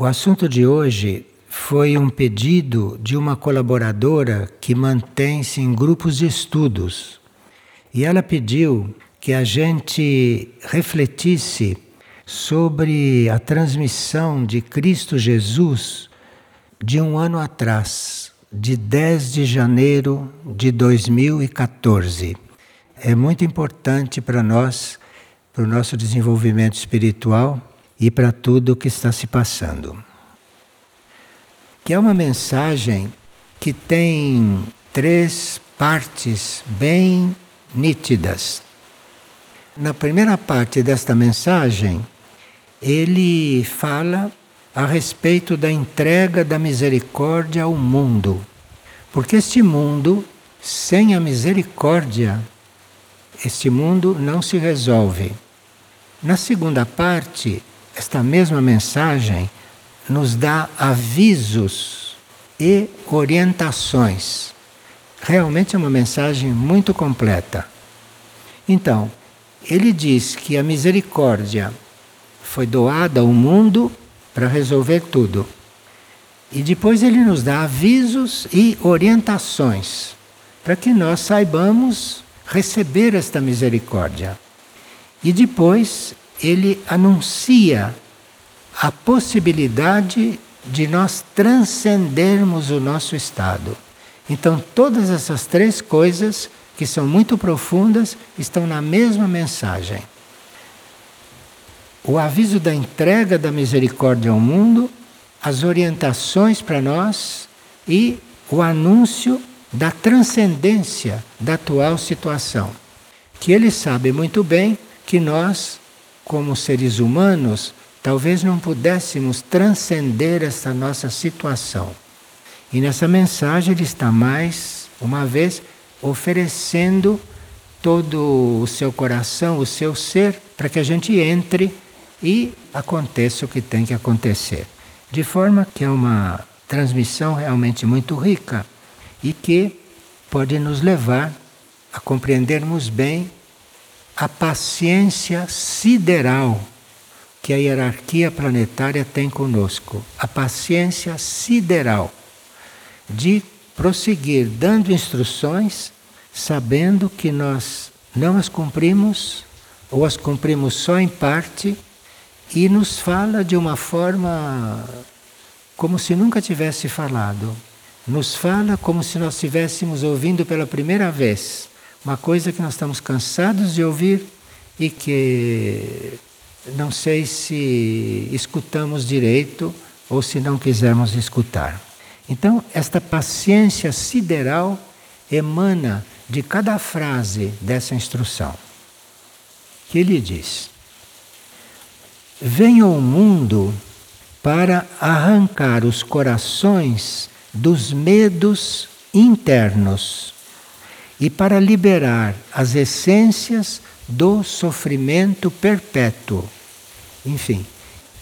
O assunto de hoje foi um pedido de uma colaboradora que mantém-se em grupos de estudos. E ela pediu que a gente refletisse sobre a transmissão de Cristo Jesus de um ano atrás, de 10 de janeiro de 2014. É muito importante para nós, para o nosso desenvolvimento espiritual e para tudo o que está se passando. Que é uma mensagem que tem três partes bem nítidas. Na primeira parte desta mensagem, ele fala a respeito da entrega da misericórdia ao mundo. Porque este mundo, sem a misericórdia, este mundo não se resolve. Na segunda parte, esta mesma mensagem nos dá avisos e orientações. Realmente é uma mensagem muito completa. Então, ele diz que a misericórdia foi doada ao mundo para resolver tudo. E depois ele nos dá avisos e orientações para que nós saibamos receber esta misericórdia. E depois ele anuncia a possibilidade de nós transcendermos o nosso estado. Então, todas essas três coisas, que são muito profundas, estão na mesma mensagem. O aviso da entrega da misericórdia ao mundo, as orientações para nós e o anúncio da transcendência da atual situação. Que ele sabe muito bem que nós como seres humanos, talvez não pudéssemos transcender essa nossa situação. E nessa mensagem ele está mais uma vez oferecendo todo o seu coração, o seu ser, para que a gente entre e aconteça o que tem que acontecer. De forma que é uma transmissão realmente muito rica e que pode nos levar a compreendermos bem a paciência sideral que a hierarquia planetária tem conosco. A paciência sideral de prosseguir dando instruções, sabendo que nós não as cumprimos ou as cumprimos só em parte e nos fala de uma forma como se nunca tivesse falado. Nos fala como se nós estivéssemos ouvindo pela primeira vez uma coisa que nós estamos cansados de ouvir e que não sei se escutamos direito ou se não quisermos escutar. Então, esta paciência sideral emana de cada frase dessa instrução. Que ele diz: Venha ao mundo para arrancar os corações dos medos internos e para liberar as essências do sofrimento perpétuo. Enfim,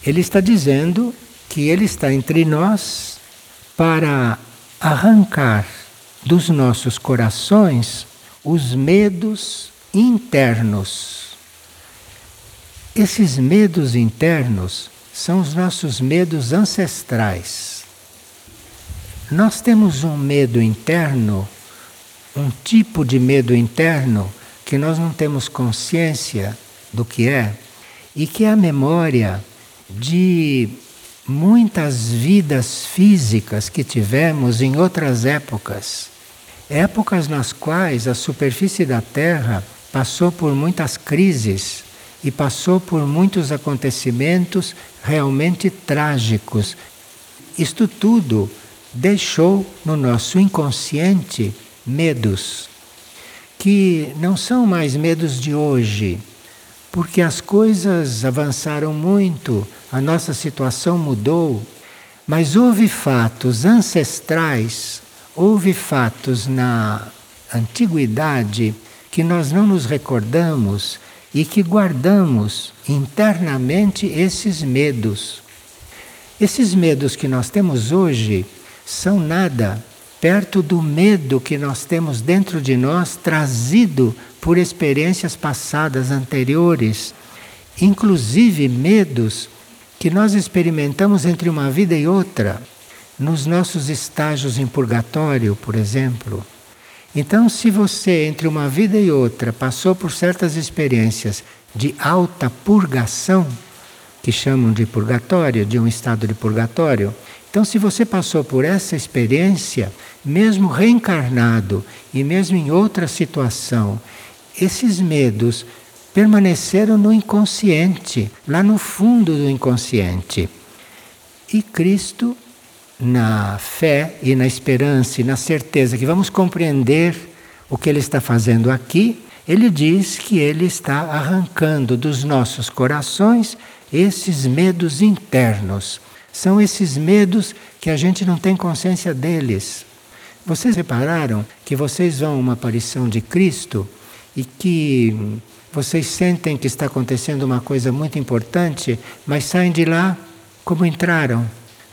ele está dizendo que ele está entre nós para arrancar dos nossos corações os medos internos. Esses medos internos são os nossos medos ancestrais. Nós temos um medo interno um tipo de medo interno que nós não temos consciência do que é e que é a memória de muitas vidas físicas que tivemos em outras épocas. Épocas nas quais a superfície da Terra passou por muitas crises e passou por muitos acontecimentos realmente trágicos. Isto tudo deixou no nosso inconsciente medos, que não são mais medos de hoje, porque as coisas avançaram muito, a nossa situação mudou, mas houve fatos ancestrais, houve fatos na antiguidade que nós não nos recordamos e que guardamos internamente esses medos. Esses medos que nós temos hoje são nada perto do medo que nós temos dentro de nós, trazido por experiências passadas anteriores, inclusive medos que nós experimentamos entre uma vida e outra, nos nossos estágios em purgatório, por exemplo. Então, se você, entre uma vida e outra, passou por certas experiências de alta purgação, que chamam de purgatório, de um estado de purgatório, então, se você passou por essa experiência, mesmo reencarnado e mesmo em outra situação, esses medos permaneceram no inconsciente, lá no fundo do inconsciente. E Cristo na fé e na esperança e na certeza que vamos compreender o que ele está fazendo aqui, ele diz que ele está arrancando dos nossos corações esses medos internos. São esses medos que a gente não tem consciência deles. Vocês repararam que vocês vão a uma aparição de Cristo e que vocês sentem que está acontecendo uma coisa muito importante, mas saem de lá como entraram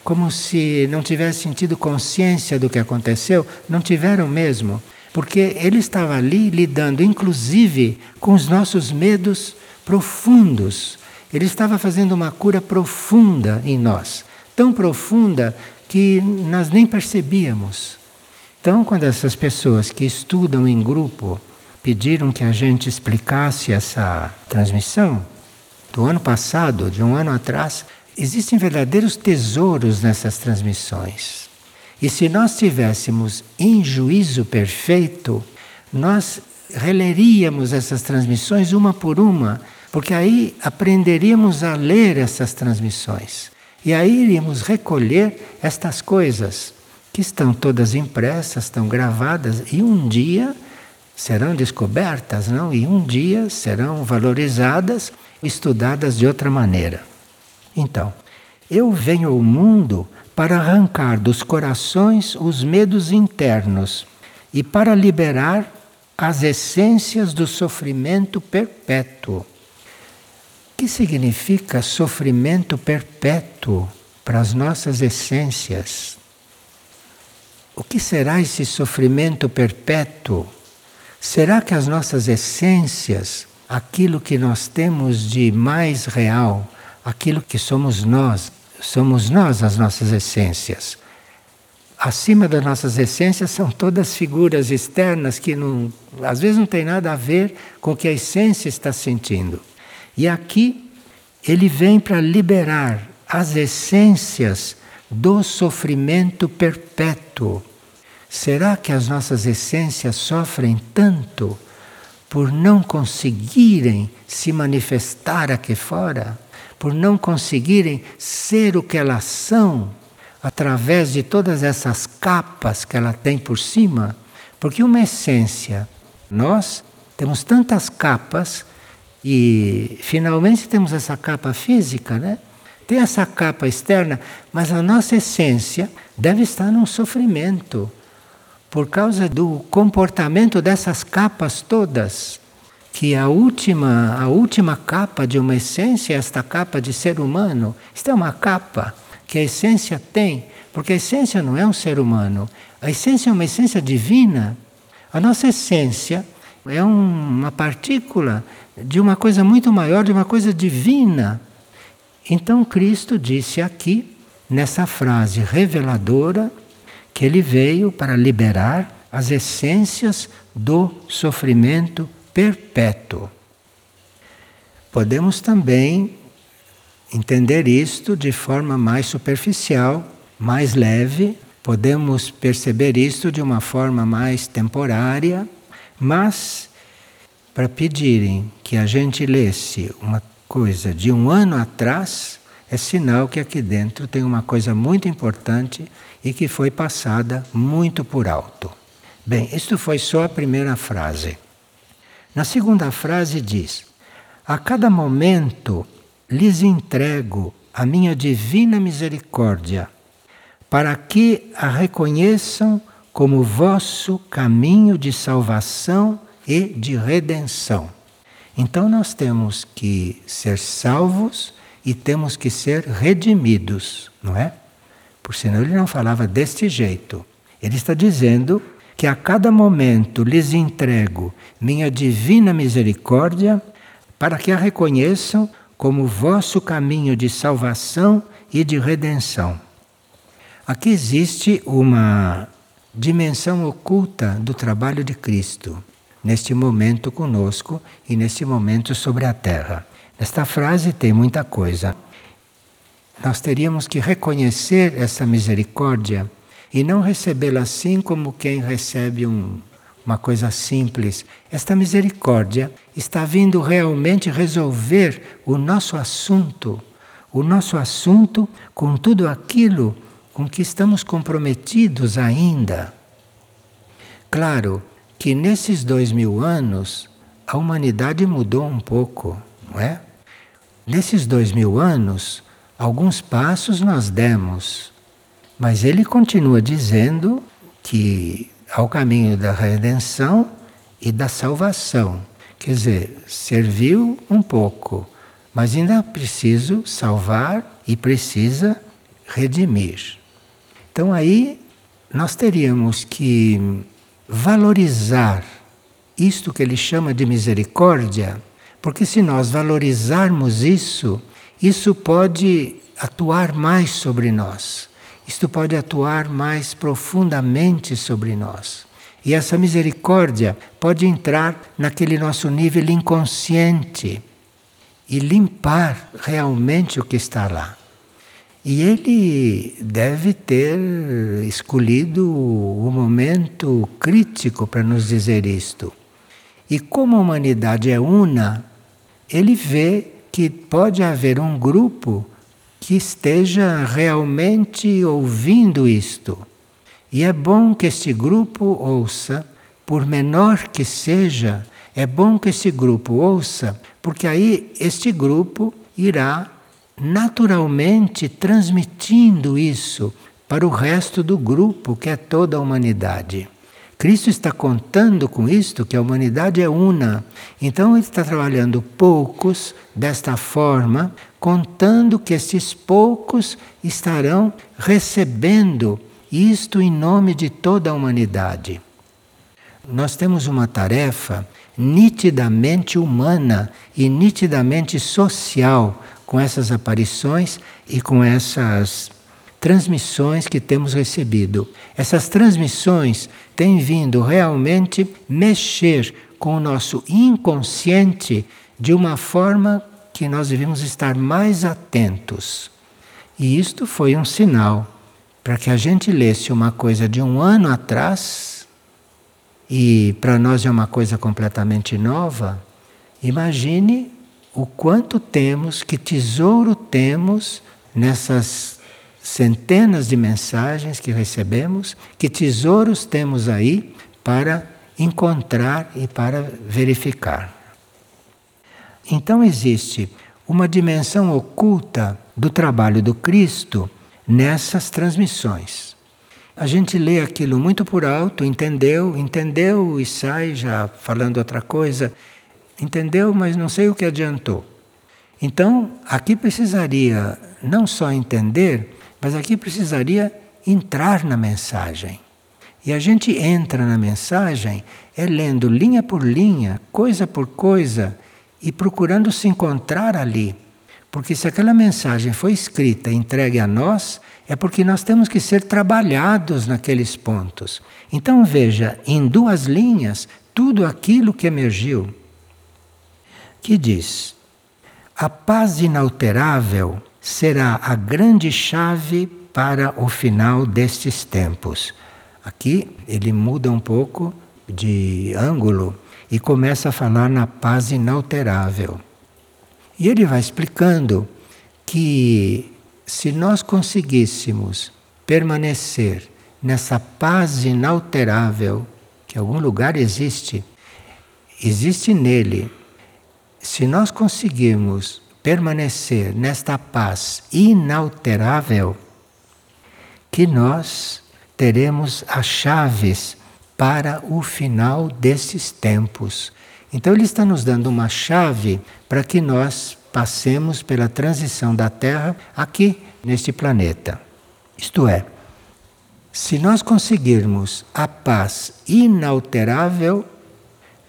como se não tivessem tido consciência do que aconteceu, não tiveram mesmo, porque ele estava ali lidando inclusive com os nossos medos profundos. Ele estava fazendo uma cura profunda em nós, tão profunda que nós nem percebíamos. Então, quando essas pessoas que estudam em grupo pediram que a gente explicasse essa transmissão, do ano passado, de um ano atrás, Existem verdadeiros tesouros nessas transmissões. E se nós tivéssemos em juízo perfeito, nós releríamos essas transmissões uma por uma, porque aí aprenderíamos a ler essas transmissões. E aí iríamos recolher estas coisas que estão todas impressas, estão gravadas e um dia serão descobertas, não? E um dia serão valorizadas, estudadas de outra maneira. Então, eu venho ao mundo para arrancar dos corações os medos internos e para liberar as essências do sofrimento perpétuo. O que significa sofrimento perpétuo para as nossas essências? O que será esse sofrimento perpétuo? Será que as nossas essências, aquilo que nós temos de mais real, aquilo que somos nós. Somos nós as nossas essências. Acima das nossas essências são todas figuras externas que não, às vezes não tem nada a ver com o que a essência está sentindo. E aqui ele vem para liberar as essências do sofrimento perpétuo. Será que as nossas essências sofrem tanto por não conseguirem se manifestar aqui fora? por não conseguirem ser o que elas são através de todas essas capas que ela tem por cima, porque uma essência, nós temos tantas capas e finalmente temos essa capa física, né? Tem essa capa externa, mas a nossa essência deve estar num sofrimento por causa do comportamento dessas capas todas que a última, a última capa de uma essência é esta capa de ser humano. Isto é uma capa que a essência tem, porque a essência não é um ser humano. A essência é uma essência divina. A nossa essência é uma partícula de uma coisa muito maior, de uma coisa divina. Então Cristo disse aqui, nessa frase reveladora, que ele veio para liberar as essências do sofrimento perpétuo. Podemos também entender isto de forma mais superficial, mais leve, podemos perceber isto de uma forma mais temporária, mas para pedirem que a gente lesse uma coisa de um ano atrás, é sinal que aqui dentro tem uma coisa muito importante e que foi passada muito por alto. Bem, isto foi só a primeira frase. Na segunda frase diz: A cada momento lhes entrego a minha divina misericórdia, para que a reconheçam como vosso caminho de salvação e de redenção. Então nós temos que ser salvos e temos que ser redimidos, não é? Por senão ele não falava deste jeito. Ele está dizendo que a cada momento lhes entrego minha divina misericórdia, para que a reconheçam como vosso caminho de salvação e de redenção. Aqui existe uma dimensão oculta do trabalho de Cristo, neste momento conosco e neste momento sobre a terra. Nesta frase tem muita coisa. Nós teríamos que reconhecer essa misericórdia e não recebê-la assim como quem recebe um, uma coisa simples. Esta misericórdia está vindo realmente resolver o nosso assunto, o nosso assunto com tudo aquilo com que estamos comprometidos ainda. Claro que nesses dois mil anos a humanidade mudou um pouco, não é? Nesses dois mil anos, alguns passos nós demos, mas ele continua dizendo que ao caminho da redenção e da salvação. Quer dizer, serviu um pouco, mas ainda preciso salvar e precisa redimir. Então aí nós teríamos que valorizar isto que ele chama de misericórdia, porque se nós valorizarmos isso, isso pode atuar mais sobre nós. Isto pode atuar mais profundamente sobre nós. E essa misericórdia pode entrar naquele nosso nível inconsciente e limpar realmente o que está lá. E ele deve ter escolhido o momento crítico para nos dizer isto. E como a humanidade é una, ele vê que pode haver um grupo que esteja realmente ouvindo isto. E é bom que este grupo ouça, por menor que seja, é bom que este grupo ouça, porque aí este grupo irá naturalmente transmitindo isso para o resto do grupo, que é toda a humanidade. Cristo está contando com isto que a humanidade é una. Então ele está trabalhando poucos desta forma, contando que estes poucos estarão recebendo isto em nome de toda a humanidade. Nós temos uma tarefa nitidamente humana e nitidamente social com essas aparições e com essas transmissões que temos recebido. Essas transmissões têm vindo realmente mexer com o nosso inconsciente de uma forma que nós devemos estar mais atentos. E isto foi um sinal para que a gente lesse uma coisa de um ano atrás e para nós é uma coisa completamente nova. Imagine o quanto temos, que tesouro temos nessas centenas de mensagens que recebemos, que tesouros temos aí para encontrar e para verificar. Então existe uma dimensão oculta do trabalho do Cristo nessas transmissões. A gente lê aquilo muito por alto, entendeu, entendeu e sai já falando outra coisa, entendeu, mas não sei o que adiantou. Então, aqui precisaria não só entender, mas aqui precisaria entrar na mensagem. E a gente entra na mensagem é lendo linha por linha, coisa por coisa, e procurando se encontrar ali. Porque se aquela mensagem foi escrita e entregue a nós, é porque nós temos que ser trabalhados naqueles pontos. Então veja, em duas linhas, tudo aquilo que emergiu. Que diz: a paz inalterável será a grande chave para o final destes tempos. Aqui ele muda um pouco de ângulo e começa a falar na paz inalterável. E ele vai explicando que se nós conseguíssemos permanecer nessa paz inalterável, que em algum lugar existe, existe nele, se nós conseguirmos permanecer nesta paz inalterável, que nós teremos as chaves para o final desses tempos. Então, ele está nos dando uma chave para que nós passemos pela transição da Terra aqui neste planeta. Isto é, se nós conseguirmos a paz inalterável,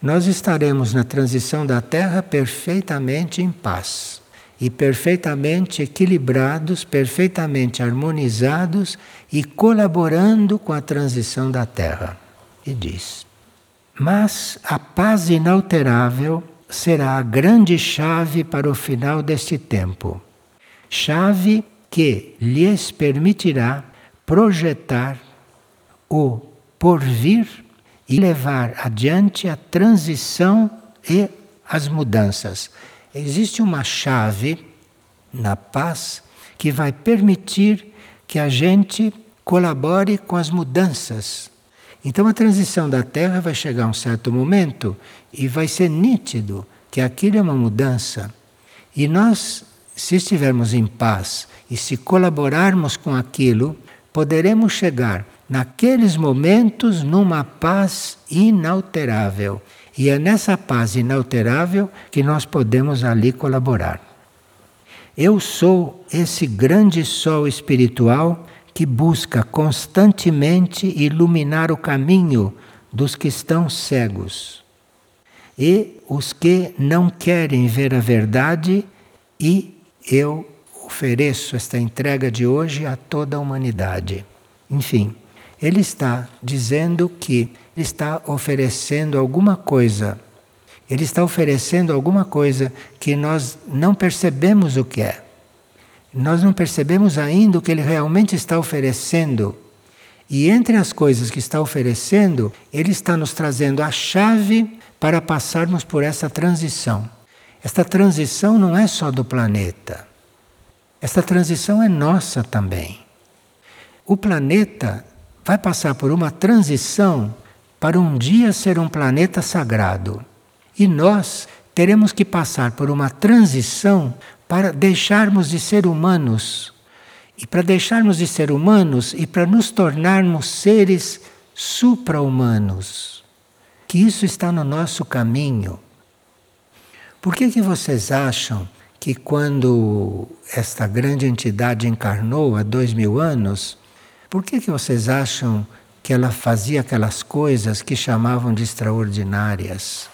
nós estaremos na transição da Terra perfeitamente em paz. e perfeitamente equilibrados, perfeitamente harmonizados e colaborando com a transição da Terra. E diz: Mas a paz inalterável será a grande chave para o final deste tempo. Chave que lhes permitirá projetar o porvir e levar adiante a transição e as mudanças. Existe uma chave na paz que vai permitir que a gente colabore com as mudanças. Então a transição da Terra vai chegar a um certo momento e vai ser nítido que aquilo é uma mudança. E nós, se estivermos em paz e se colaborarmos com aquilo, poderemos chegar naqueles momentos numa paz inalterável. E é nessa paz inalterável que nós podemos ali colaborar. Eu sou esse grande sol espiritual que busca constantemente iluminar o caminho dos que estão cegos e os que não querem ver a verdade, e eu ofereço esta entrega de hoje a toda a humanidade. Enfim, ele está dizendo que está oferecendo alguma coisa. Ele está oferecendo alguma coisa que nós não percebemos o que é. Nós não percebemos ainda o que ele realmente está oferecendo. E entre as coisas que está oferecendo, ele está nos trazendo a chave para passarmos por essa transição. Esta transição não é só do planeta. Esta transição é nossa também. O planeta vai passar por uma transição para um dia ser um planeta sagrado. E nós teremos que passar por uma transição para deixarmos de ser humanos. E para deixarmos de ser humanos e para nos tornarmos seres supra-humanos. Que isso está no nosso caminho. Por que, que vocês acham que quando esta grande entidade encarnou há dois mil anos, por que, que vocês acham que ela fazia aquelas coisas que chamavam de extraordinárias.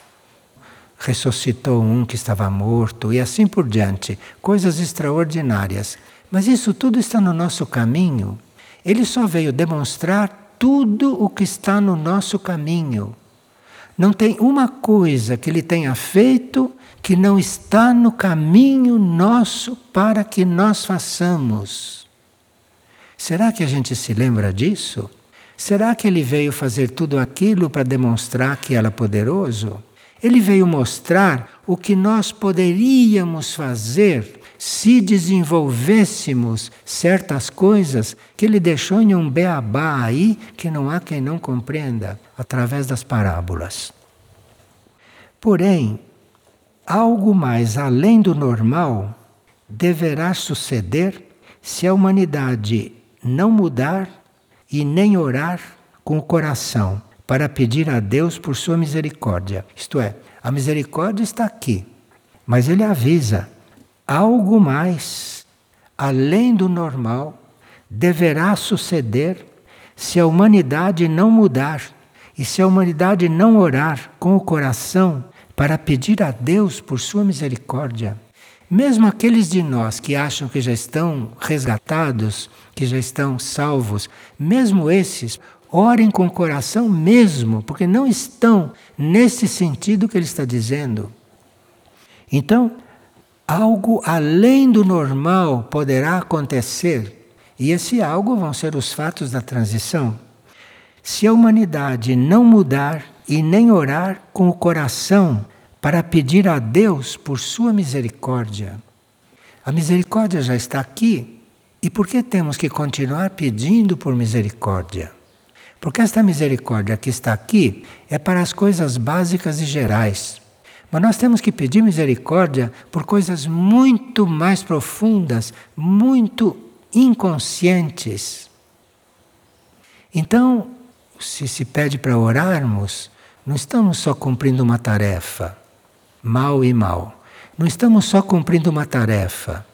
Ressuscitou um que estava morto e assim por diante, coisas extraordinárias. Mas isso tudo está no nosso caminho. Ele só veio demonstrar tudo o que está no nosso caminho. Não tem uma coisa que ele tenha feito que não está no caminho nosso para que nós façamos. Será que a gente se lembra disso? Será que ele veio fazer tudo aquilo para demonstrar que era poderoso? Ele veio mostrar o que nós poderíamos fazer se desenvolvêssemos certas coisas que ele deixou em um beabá aí que não há quem não compreenda através das parábolas. Porém, algo mais além do normal deverá suceder se a humanidade não mudar e nem orar com o coração para pedir a Deus por sua misericórdia. Isto é, a misericórdia está aqui, mas ele avisa: algo mais, além do normal, deverá suceder se a humanidade não mudar e se a humanidade não orar com o coração para pedir a Deus por sua misericórdia. Mesmo aqueles de nós que acham que já estão resgatados, que já estão salvos, mesmo esses, orem com o coração mesmo, porque não estão nesse sentido que ele está dizendo. Então, algo além do normal poderá acontecer, e esse algo vão ser os fatos da transição. Se a humanidade não mudar e nem orar com o coração para pedir a Deus por sua misericórdia. A misericórdia já está aqui. E por que temos que continuar pedindo por misericórdia? Porque esta misericórdia que está aqui é para as coisas básicas e gerais. Mas nós temos que pedir misericórdia por coisas muito mais profundas, muito inconscientes. Então, se se pede para orarmos, não estamos só cumprindo uma tarefa mal e mal. Não estamos só cumprindo uma tarefa.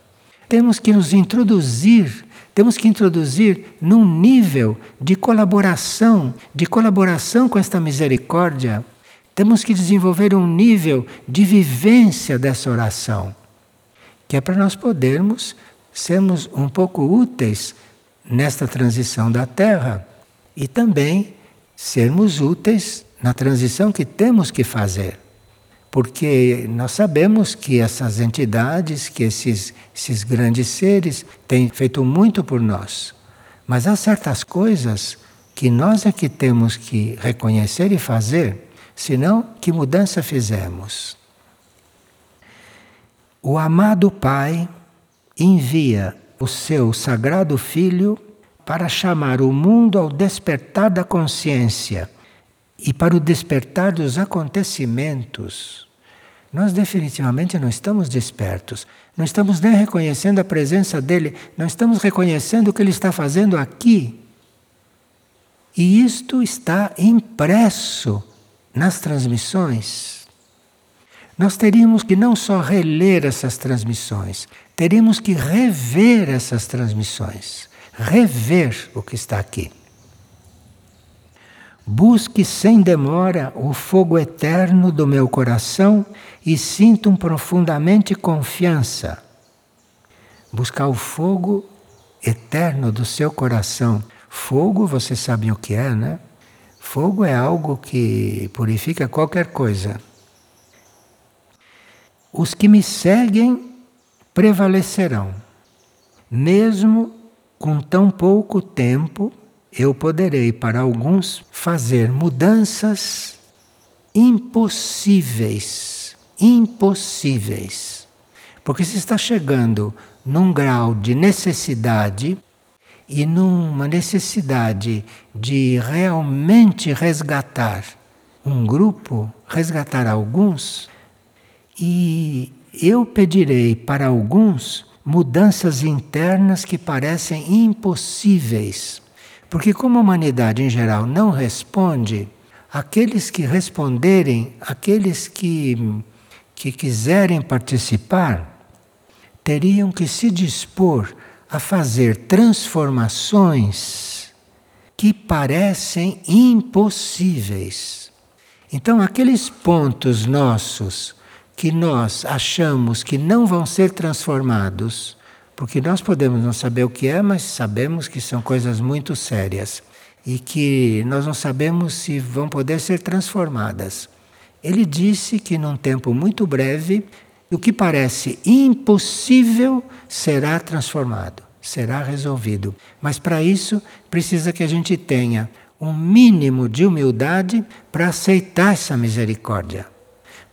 Temos que nos introduzir, temos que introduzir num nível de colaboração, de colaboração com esta misericórdia. Temos que desenvolver um nível de vivência dessa oração. que é para nós podermos sermos um pouco úteis nesta transição da Terra e também sermos úteis na transição que temos que fazer. Porque nós sabemos que essas entidades, que esses, esses grandes seres têm feito muito por nós. Mas há certas coisas que nós é que temos que reconhecer e fazer, senão que mudança fizemos? O amado Pai envia o seu sagrado Filho para chamar o mundo ao despertar da consciência e para o despertar dos acontecimentos. Nós definitivamente não estamos despertos, não estamos nem reconhecendo a presença dele, não estamos reconhecendo o que ele está fazendo aqui. E isto está impresso nas transmissões. Nós teríamos que não só reler essas transmissões, teríamos que rever essas transmissões, rever o que está aqui. Busque sem demora o fogo eterno do meu coração e sintam profundamente confiança. Buscar o fogo eterno do seu coração. Fogo, vocês sabem o que é, né? Fogo é algo que purifica qualquer coisa. Os que me seguem prevalecerão, mesmo com tão pouco tempo eu poderei, para alguns, fazer mudanças impossíveis. Impossíveis. Porque se está chegando num grau de necessidade e numa necessidade de realmente resgatar um grupo, resgatar alguns, e eu pedirei para alguns mudanças internas que parecem impossíveis porque, como a humanidade em geral não responde, aqueles que responderem, aqueles que, que quiserem participar, teriam que se dispor a fazer transformações que parecem impossíveis. Então, aqueles pontos nossos que nós achamos que não vão ser transformados, porque nós podemos não saber o que é, mas sabemos que são coisas muito sérias e que nós não sabemos se vão poder ser transformadas. Ele disse que num tempo muito breve, o que parece impossível será transformado, será resolvido. Mas para isso precisa que a gente tenha um mínimo de humildade para aceitar essa misericórdia.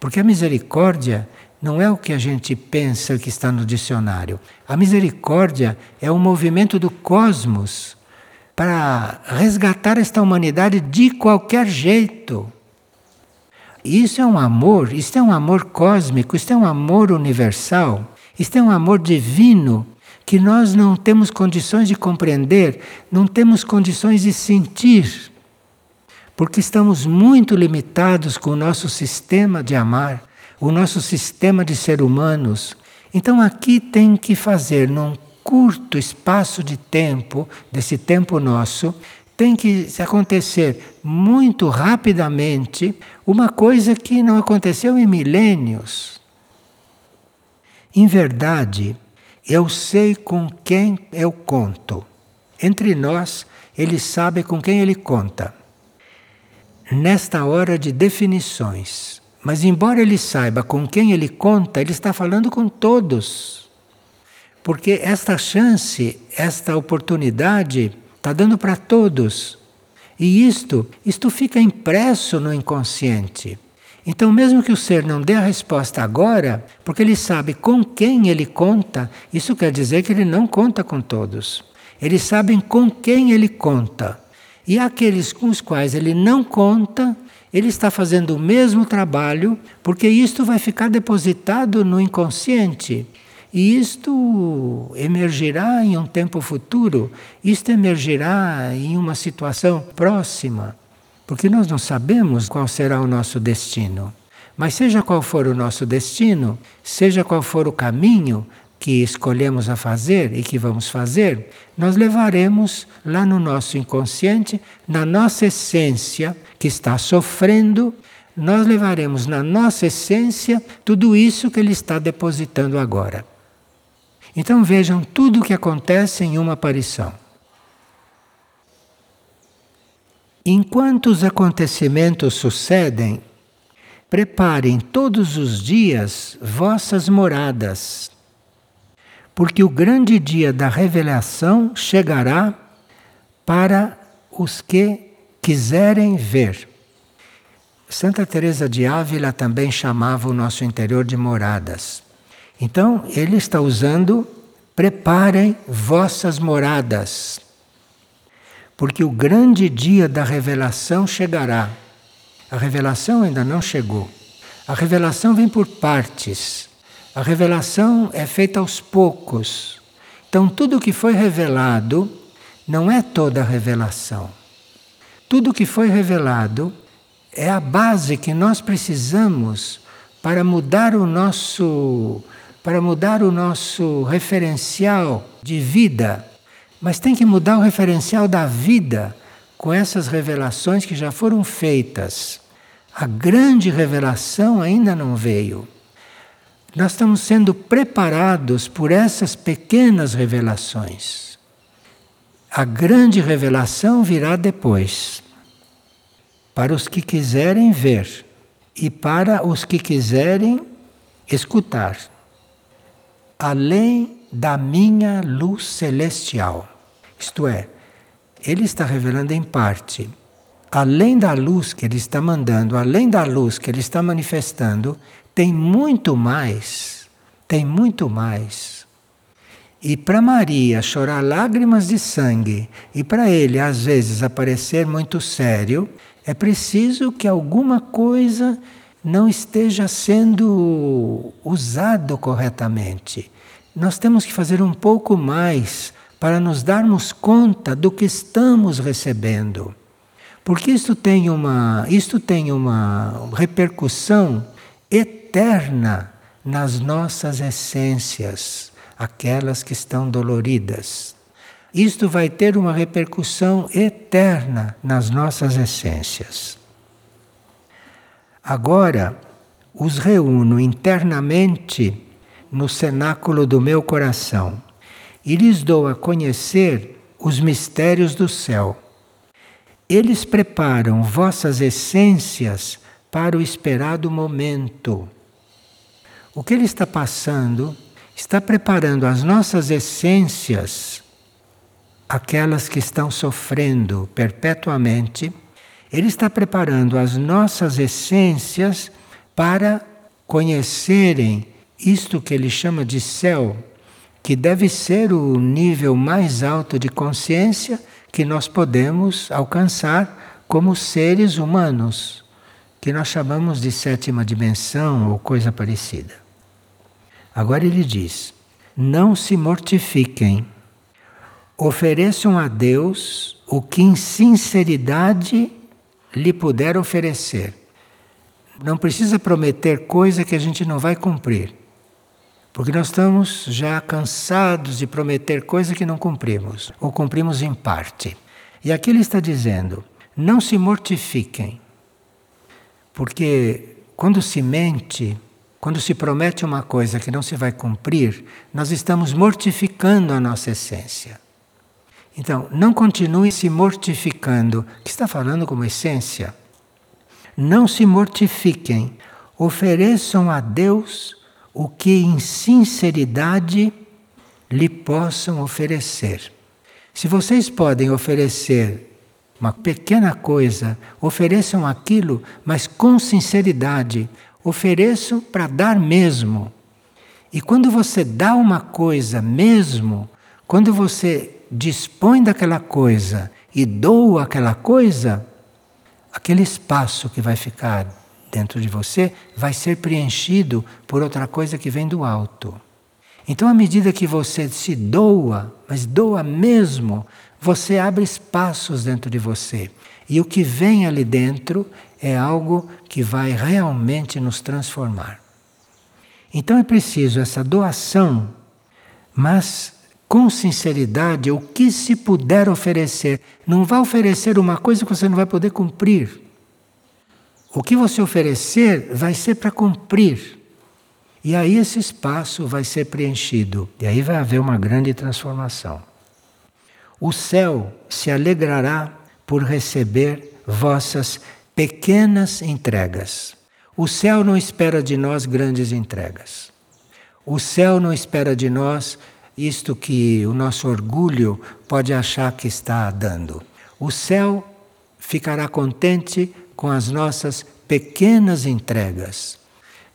Porque a misericórdia não é o que a gente pensa que está no dicionário. A misericórdia é um movimento do cosmos para resgatar esta humanidade de qualquer jeito. Isso é um amor, isto é um amor cósmico, isto é um amor universal, isto é um amor divino que nós não temos condições de compreender, não temos condições de sentir, porque estamos muito limitados com o nosso sistema de amar o nosso sistema de ser humanos. Então aqui tem que fazer num curto espaço de tempo, desse tempo nosso, tem que acontecer muito rapidamente uma coisa que não aconteceu em milênios. Em verdade, eu sei com quem eu conto. Entre nós, ele sabe com quem ele conta. Nesta hora de definições, mas, embora ele saiba com quem ele conta, ele está falando com todos. Porque esta chance, esta oportunidade, está dando para todos. E isto, isto fica impresso no inconsciente. Então, mesmo que o ser não dê a resposta agora, porque ele sabe com quem ele conta, isso quer dizer que ele não conta com todos. Eles sabem com quem ele conta. E aqueles com os quais ele não conta, ele está fazendo o mesmo trabalho, porque isto vai ficar depositado no inconsciente. E isto emergirá em um tempo futuro, isto emergirá em uma situação próxima, porque nós não sabemos qual será o nosso destino. Mas seja qual for o nosso destino, seja qual for o caminho, que escolhemos a fazer e que vamos fazer, nós levaremos lá no nosso inconsciente, na nossa essência que está sofrendo, nós levaremos na nossa essência tudo isso que ele está depositando agora. Então vejam tudo o que acontece em uma aparição. Enquanto os acontecimentos sucedem, preparem todos os dias vossas moradas, porque o grande dia da revelação chegará para os que quiserem ver. Santa Teresa de Ávila também chamava o nosso interior de moradas. Então, ele está usando preparem vossas moradas, porque o grande dia da revelação chegará. A revelação ainda não chegou. A revelação vem por partes. A revelação é feita aos poucos. Então, tudo que foi revelado não é toda a revelação. Tudo que foi revelado é a base que nós precisamos para mudar o nosso para mudar o nosso referencial de vida. Mas tem que mudar o referencial da vida com essas revelações que já foram feitas. A grande revelação ainda não veio. Nós estamos sendo preparados por essas pequenas revelações. A grande revelação virá depois, para os que quiserem ver e para os que quiserem escutar além da minha luz celestial. Isto é, ele está revelando em parte. Além da luz que ele está mandando, além da luz que ele está manifestando, tem muito mais. Tem muito mais. E para Maria chorar lágrimas de sangue e para ele às vezes aparecer muito sério, é preciso que alguma coisa não esteja sendo usado corretamente. Nós temos que fazer um pouco mais para nos darmos conta do que estamos recebendo. Porque isto tem uma, isto tem uma repercussão eterna nas nossas essências, aquelas que estão doloridas. Isto vai ter uma repercussão eterna nas nossas essências. Agora os reúno internamente no cenáculo do meu coração e lhes dou a conhecer os mistérios do céu. Eles preparam vossas essências para o esperado momento. O que ele está passando está preparando as nossas essências, aquelas que estão sofrendo perpetuamente ele está preparando as nossas essências para conhecerem isto que ele chama de céu, que deve ser o nível mais alto de consciência que nós podemos alcançar como seres humanos, que nós chamamos de sétima dimensão ou coisa parecida. Agora ele diz: não se mortifiquem, ofereçam a Deus o que em sinceridade lhe puder oferecer. Não precisa prometer coisa que a gente não vai cumprir. Porque nós estamos já cansados de prometer coisa que não cumprimos, ou cumprimos em parte. E aqui ele está dizendo: não se mortifiquem. Porque quando se mente, quando se promete uma coisa que não se vai cumprir, nós estamos mortificando a nossa essência. Então, não continue se mortificando, que está falando como essência. Não se mortifiquem, ofereçam a Deus o que em sinceridade lhe possam oferecer. Se vocês podem oferecer uma pequena coisa, ofereçam aquilo, mas com sinceridade. Ofereçam para dar mesmo. E quando você dá uma coisa mesmo, quando você dispõe daquela coisa e doa aquela coisa, aquele espaço que vai ficar dentro de você vai ser preenchido por outra coisa que vem do alto. Então, à medida que você se doa, mas doa mesmo, você abre espaços dentro de você. E o que vem ali dentro é algo que vai realmente nos transformar. Então é preciso essa doação, mas com sinceridade o que se puder oferecer. Não vá oferecer uma coisa que você não vai poder cumprir. O que você oferecer vai ser para cumprir. E aí esse espaço vai ser preenchido, e aí vai haver uma grande transformação. O céu se alegrará por receber vossas pequenas entregas. O céu não espera de nós grandes entregas. O céu não espera de nós isto que o nosso orgulho pode achar que está dando. O céu ficará contente com as nossas pequenas entregas,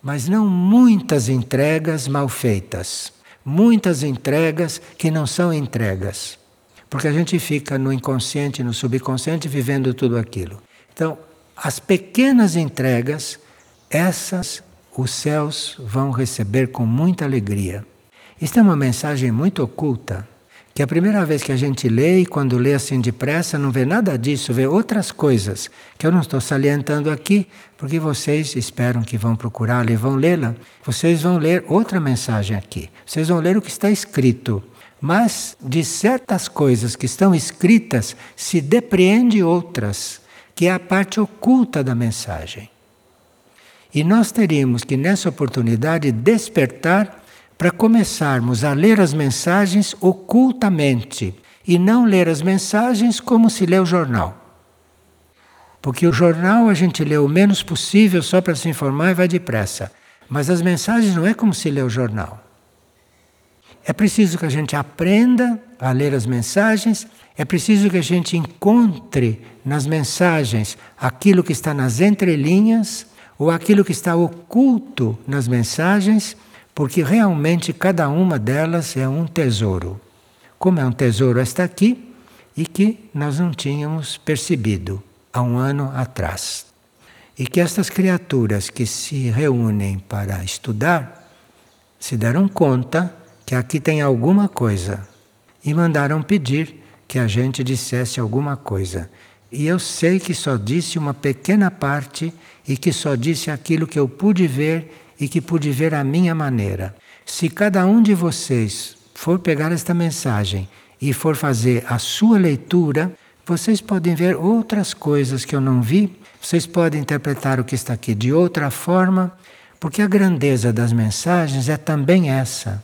mas não muitas entregas mal feitas, muitas entregas que não são entregas, porque a gente fica no inconsciente, no subconsciente vivendo tudo aquilo. Então, as pequenas entregas, essas os céus vão receber com muita alegria. Isto é uma mensagem muito oculta, que a primeira vez que a gente lê, e quando lê assim depressa, não vê nada disso, vê outras coisas, que eu não estou salientando aqui, porque vocês esperam que vão procurá-la e vão lê-la. Vocês vão ler outra mensagem aqui. Vocês vão ler o que está escrito. Mas de certas coisas que estão escritas se depreende outras, que é a parte oculta da mensagem. E nós teríamos que, nessa oportunidade, despertar para começarmos a ler as mensagens ocultamente e não ler as mensagens como se lê o jornal. Porque o jornal a gente lê o menos possível só para se informar e vai depressa. Mas as mensagens não é como se lê o jornal. É preciso que a gente aprenda a ler as mensagens, é preciso que a gente encontre nas mensagens aquilo que está nas entrelinhas ou aquilo que está oculto nas mensagens, porque realmente cada uma delas é um tesouro. Como é um tesouro esta aqui e que nós não tínhamos percebido há um ano atrás. E que estas criaturas que se reúnem para estudar se deram conta que aqui tem alguma coisa e mandaram pedir que a gente dissesse alguma coisa. E eu sei que só disse uma pequena parte e que só disse aquilo que eu pude ver e que pude ver à minha maneira. Se cada um de vocês for pegar esta mensagem e for fazer a sua leitura, vocês podem ver outras coisas que eu não vi, vocês podem interpretar o que está aqui de outra forma, porque a grandeza das mensagens é também essa.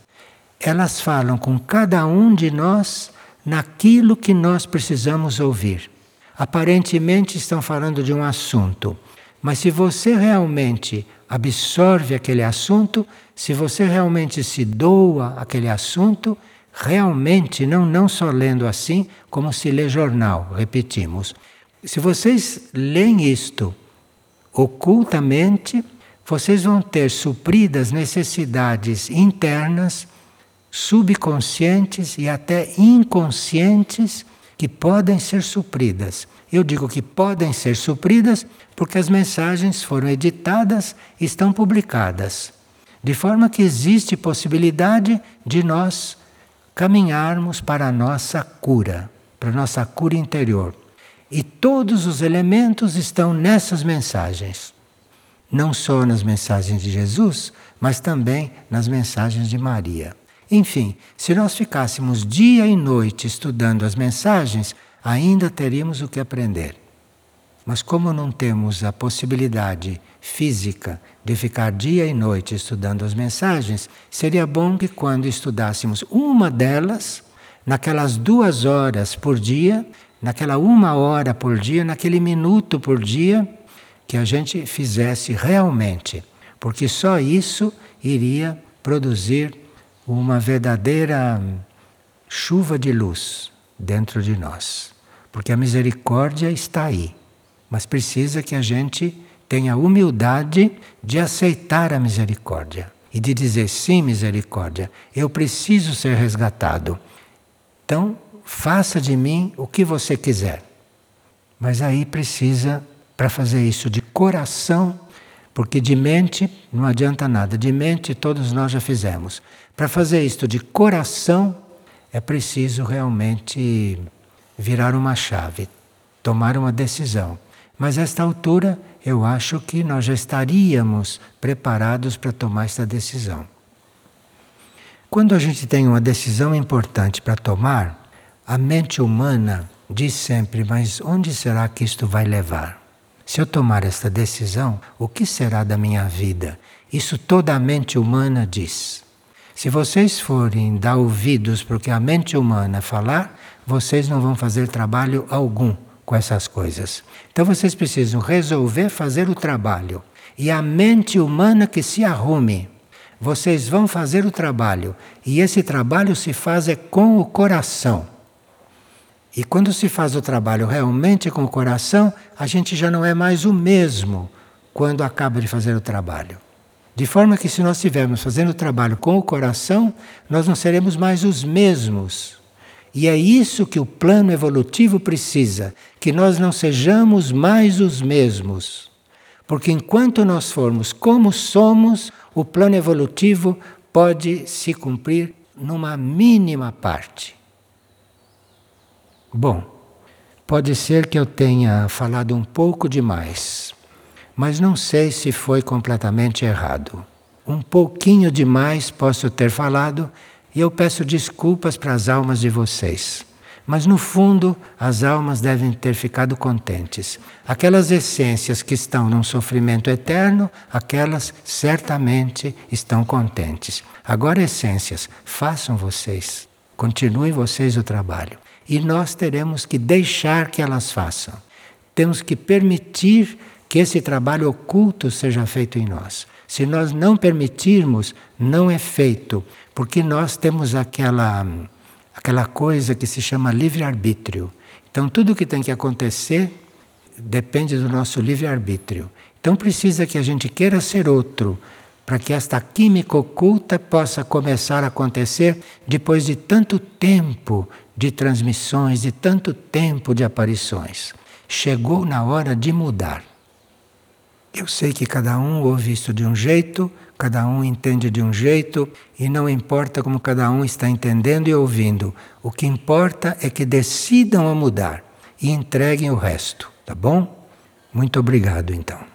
Elas falam com cada um de nós naquilo que nós precisamos ouvir. Aparentemente estão falando de um assunto, mas se você realmente absorve aquele assunto, se você realmente se doa aquele assunto, realmente, não, não só lendo assim, como se lê jornal, repetimos. Se vocês leem isto ocultamente, vocês vão ter supridas necessidades internas, subconscientes e até inconscientes que podem ser supridas. Eu digo que podem ser supridas porque as mensagens foram editadas e estão publicadas. De forma que existe possibilidade de nós caminharmos para a nossa cura, para a nossa cura interior. E todos os elementos estão nessas mensagens. Não só nas mensagens de Jesus, mas também nas mensagens de Maria. Enfim, se nós ficássemos dia e noite estudando as mensagens, ainda teríamos o que aprender. Mas como não temos a possibilidade física de ficar dia e noite estudando as mensagens, seria bom que quando estudássemos uma delas, naquelas duas horas por dia, naquela uma hora por dia, naquele minuto por dia, que a gente fizesse realmente, porque só isso iria produzir uma verdadeira chuva de luz dentro de nós. Porque a misericórdia está aí, mas precisa que a gente tenha humildade de aceitar a misericórdia e de dizer: sim, misericórdia, eu preciso ser resgatado. Então, faça de mim o que você quiser. Mas aí precisa, para fazer isso de coração, porque de mente não adianta nada, de mente todos nós já fizemos. Para fazer isto de coração, é preciso realmente virar uma chave, tomar uma decisão. Mas a esta altura, eu acho que nós já estaríamos preparados para tomar esta decisão. Quando a gente tem uma decisão importante para tomar, a mente humana diz sempre: mas onde será que isto vai levar? Se eu tomar esta decisão, o que será da minha vida? Isso toda a mente humana diz. Se vocês forem dar ouvidos para o que a mente humana falar, vocês não vão fazer trabalho algum com essas coisas. Então vocês precisam resolver fazer o trabalho. E a mente humana que se arrume. Vocês vão fazer o trabalho. E esse trabalho se faz é com o coração. E quando se faz o trabalho realmente com o coração, a gente já não é mais o mesmo quando acaba de fazer o trabalho. De forma que, se nós estivermos fazendo o trabalho com o coração, nós não seremos mais os mesmos. E é isso que o plano evolutivo precisa: que nós não sejamos mais os mesmos. Porque enquanto nós formos como somos, o plano evolutivo pode se cumprir numa mínima parte. Bom, pode ser que eu tenha falado um pouco demais mas não sei se foi completamente errado. Um pouquinho demais posso ter falado e eu peço desculpas para as almas de vocês. Mas no fundo, as almas devem ter ficado contentes. Aquelas essências que estão num sofrimento eterno, aquelas certamente estão contentes. Agora, essências, façam vocês, continuem vocês o trabalho. E nós teremos que deixar que elas façam. Temos que permitir que esse trabalho oculto seja feito em nós. Se nós não permitirmos, não é feito, porque nós temos aquela aquela coisa que se chama livre-arbítrio. Então tudo que tem que acontecer depende do nosso livre-arbítrio. Então precisa que a gente queira ser outro, para que esta química oculta possa começar a acontecer depois de tanto tempo de transmissões, de tanto tempo de aparições. Chegou na hora de mudar. Eu sei que cada um ouve isso de um jeito, cada um entende de um jeito, e não importa como cada um está entendendo e ouvindo. O que importa é que decidam a mudar e entreguem o resto, tá bom? Muito obrigado então.